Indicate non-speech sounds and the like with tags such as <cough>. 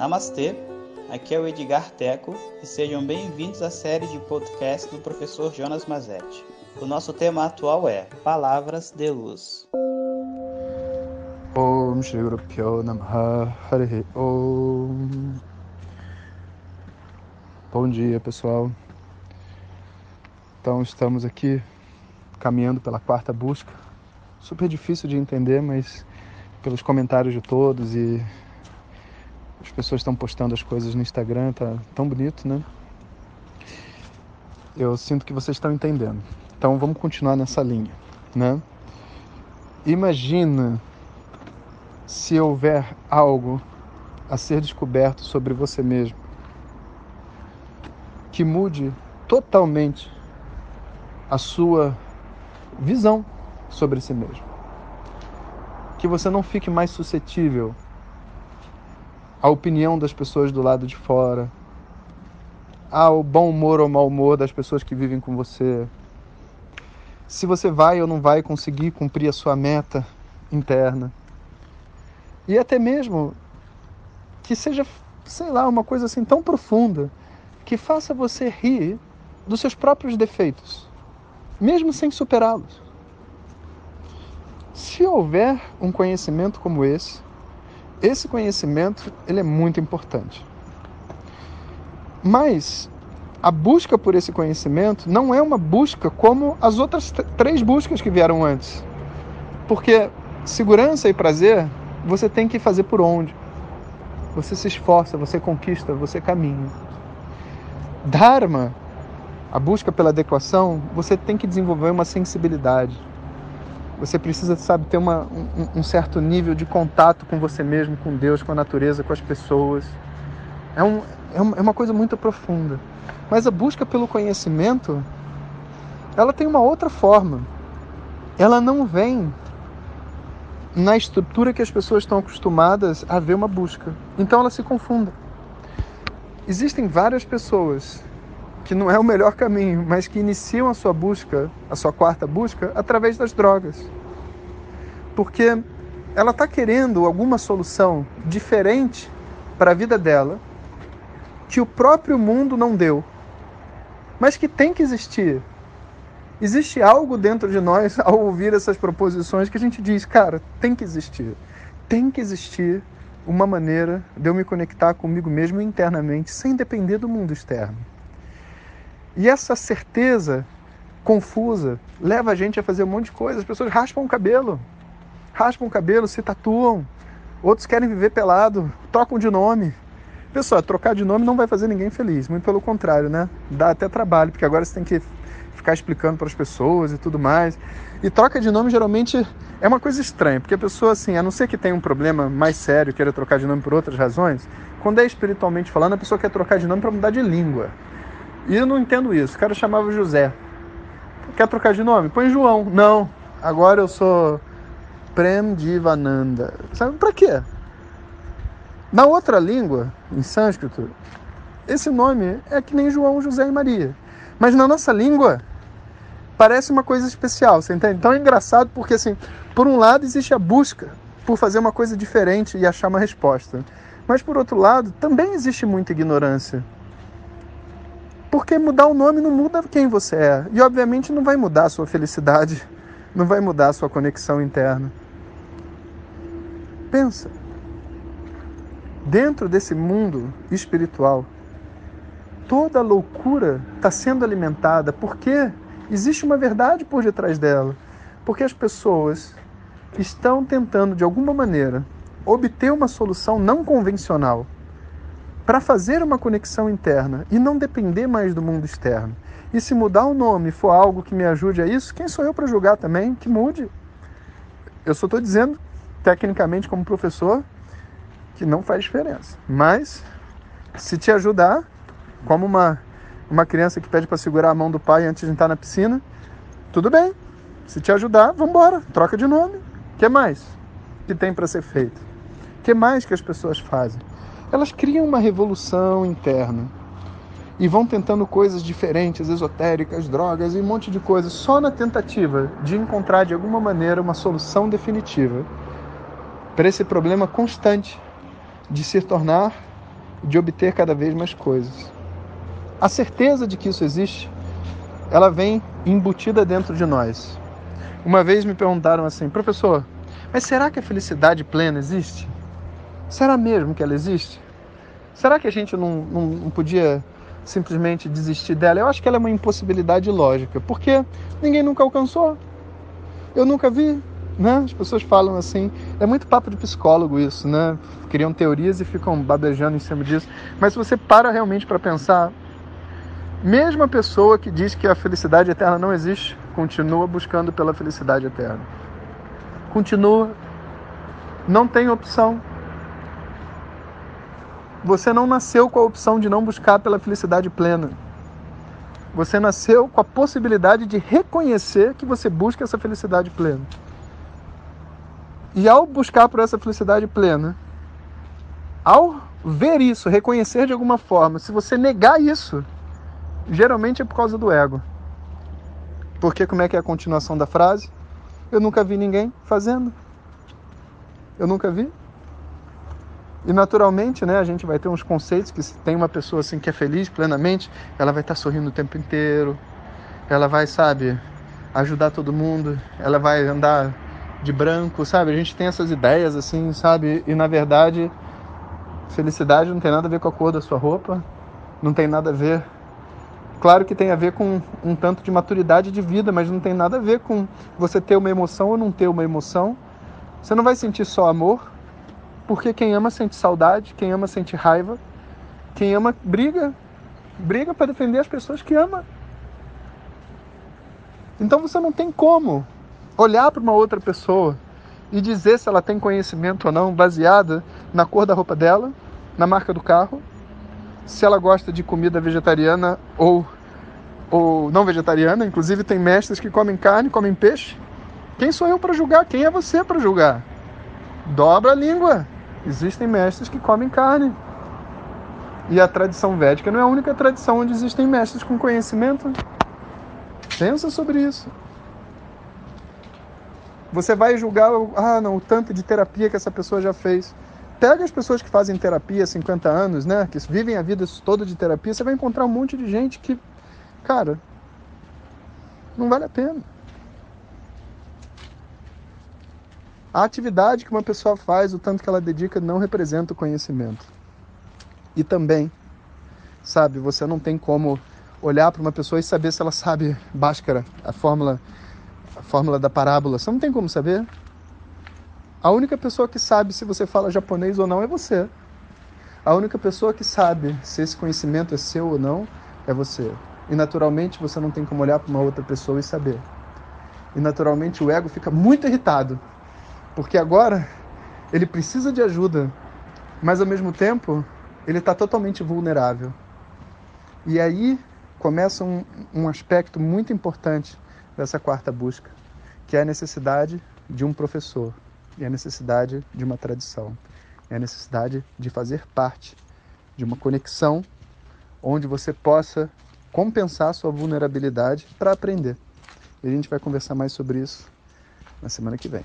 Namastê, aqui é o Edgar Teco e sejam bem-vindos à série de podcast do professor Jonas Mazetti. O nosso tema atual é Palavras de Luz. Om Shri Guru Om Bom dia pessoal Então estamos aqui caminhando pela quarta busca Super difícil de entender, mas pelos comentários de todos e as pessoas estão postando as coisas no Instagram, tá tão bonito, né? Eu sinto que vocês estão entendendo. Então vamos continuar nessa linha, né? Imagina se houver algo a ser descoberto sobre você mesmo que mude totalmente a sua visão sobre si mesmo. Que você não fique mais suscetível à opinião das pessoas do lado de fora, ao bom humor ou mau humor das pessoas que vivem com você. Se você vai ou não vai conseguir cumprir a sua meta interna. E até mesmo que seja, sei lá, uma coisa assim tão profunda que faça você rir dos seus próprios defeitos, mesmo sem superá-los. Se houver um conhecimento como esse, esse conhecimento ele é muito importante. Mas a busca por esse conhecimento não é uma busca como as outras três buscas que vieram antes. Porque segurança e prazer você tem que fazer por onde? Você se esforça, você conquista, você caminha. Dharma, a busca pela adequação, você tem que desenvolver uma sensibilidade. Você precisa, sabe, ter uma, um, um, certo nível de contato com você mesmo, com Deus, com a natureza, com as pessoas. É, um, é uma coisa muito profunda. Mas a busca pelo conhecimento, ela tem uma outra forma. Ela não vem na estrutura que as pessoas estão acostumadas a ver uma busca. Então ela se confunda. Existem várias pessoas que não é o melhor caminho, mas que iniciam a sua busca, a sua quarta busca, através das drogas. Porque ela está querendo alguma solução diferente para a vida dela, que o próprio mundo não deu, mas que tem que existir. Existe algo dentro de nós <laughs> ao ouvir essas proposições que a gente diz, cara, tem que existir. Tem que existir uma maneira de eu me conectar comigo mesmo internamente, sem depender do mundo externo. E essa certeza confusa leva a gente a fazer um monte de coisa. As pessoas raspam o cabelo, raspam o cabelo, se tatuam. Outros querem viver pelado, trocam de nome. Pessoal, trocar de nome não vai fazer ninguém feliz, muito pelo contrário, né? Dá até trabalho, porque agora você tem que ficar explicando para as pessoas e tudo mais. E troca de nome geralmente é uma coisa estranha, porque a pessoa, assim, a não ser que tenha um problema mais sério, queira trocar de nome por outras razões, quando é espiritualmente falando, a pessoa quer trocar de nome para mudar de língua. E eu não entendo isso. O cara chamava José. Quer trocar de nome? Põe João. Não. Agora eu sou Prem Divananda. Sabe para quê? Na outra língua, em sânscrito, esse nome é que nem João, José e Maria. Mas na nossa língua, parece uma coisa especial, você entende? Então é engraçado porque, assim, por um lado existe a busca por fazer uma coisa diferente e achar uma resposta. Mas por outro lado, também existe muita ignorância. Porque mudar o nome não muda quem você é. E obviamente não vai mudar a sua felicidade, <laughs> não vai mudar a sua conexão interna. Pensa. Dentro desse mundo espiritual, toda loucura está sendo alimentada porque existe uma verdade por detrás dela. Porque as pessoas estão tentando, de alguma maneira, obter uma solução não convencional para fazer uma conexão interna e não depender mais do mundo externo. E se mudar o nome for algo que me ajude a isso, quem sou eu para julgar também? Que mude. Eu só estou dizendo, tecnicamente, como professor, que não faz diferença. Mas, se te ajudar, como uma, uma criança que pede para segurar a mão do pai antes de entrar na piscina, tudo bem. Se te ajudar, vamos embora, troca de nome. O que mais que tem para ser feito? O que mais que as pessoas fazem? Elas criam uma revolução interna e vão tentando coisas diferentes, esotéricas, drogas e um monte de coisas, só na tentativa de encontrar de alguma maneira uma solução definitiva para esse problema constante de se tornar de obter cada vez mais coisas. A certeza de que isso existe, ela vem embutida dentro de nós. Uma vez me perguntaram assim, professor, mas será que a felicidade plena existe? Será mesmo que ela existe? Será que a gente não, não, não podia simplesmente desistir dela? Eu acho que ela é uma impossibilidade lógica, porque ninguém nunca alcançou. Eu nunca vi, né? As pessoas falam assim, é muito papo de psicólogo isso, né? Criam teorias e ficam babejando em cima disso. Mas se você para realmente para pensar, mesmo a pessoa que diz que a felicidade eterna não existe, continua buscando pela felicidade eterna. Continua. Não tem opção. Você não nasceu com a opção de não buscar pela felicidade plena. Você nasceu com a possibilidade de reconhecer que você busca essa felicidade plena. E ao buscar por essa felicidade plena, ao ver isso, reconhecer de alguma forma, se você negar isso, geralmente é por causa do ego. Porque como é que é a continuação da frase? Eu nunca vi ninguém fazendo. Eu nunca vi. E naturalmente, né, a gente vai ter uns conceitos que se tem uma pessoa assim que é feliz plenamente, ela vai estar sorrindo o tempo inteiro. Ela vai, sabe, ajudar todo mundo, ela vai andar de branco, sabe? A gente tem essas ideias assim, sabe? E na verdade, felicidade não tem nada a ver com a cor da sua roupa, não tem nada a ver Claro que tem a ver com um tanto de maturidade de vida, mas não tem nada a ver com você ter uma emoção ou não ter uma emoção. Você não vai sentir só amor, porque quem ama sente saudade, quem ama sente raiva, quem ama briga, briga para defender as pessoas que ama. Então você não tem como olhar para uma outra pessoa e dizer se ela tem conhecimento ou não baseada na cor da roupa dela, na marca do carro, se ela gosta de comida vegetariana ou, ou não vegetariana. Inclusive, tem mestres que comem carne, comem peixe. Quem sou eu para julgar? Quem é você para julgar? Dobra a língua. Existem mestres que comem carne. E a tradição védica não é a única tradição onde existem mestres com conhecimento. Pensa sobre isso. Você vai julgar, ah, não, o tanto de terapia que essa pessoa já fez. Pega as pessoas que fazem terapia há 50 anos, né? Que vivem a vida toda de terapia, você vai encontrar um monte de gente que, cara, não vale a pena. A atividade que uma pessoa faz, o tanto que ela dedica, não representa o conhecimento. E também, sabe, você não tem como olhar para uma pessoa e saber se ela sabe Bhaskara, a fórmula, a fórmula da parábola. Você não tem como saber. A única pessoa que sabe se você fala japonês ou não é você. A única pessoa que sabe se esse conhecimento é seu ou não é você. E naturalmente você não tem como olhar para uma outra pessoa e saber. E naturalmente o ego fica muito irritado, porque agora ele precisa de ajuda, mas ao mesmo tempo ele está totalmente vulnerável. E aí começa um, um aspecto muito importante dessa quarta busca, que é a necessidade de um professor e a necessidade de uma tradição, é a necessidade de fazer parte de uma conexão onde você possa compensar sua vulnerabilidade para aprender. E a gente vai conversar mais sobre isso na semana que vem.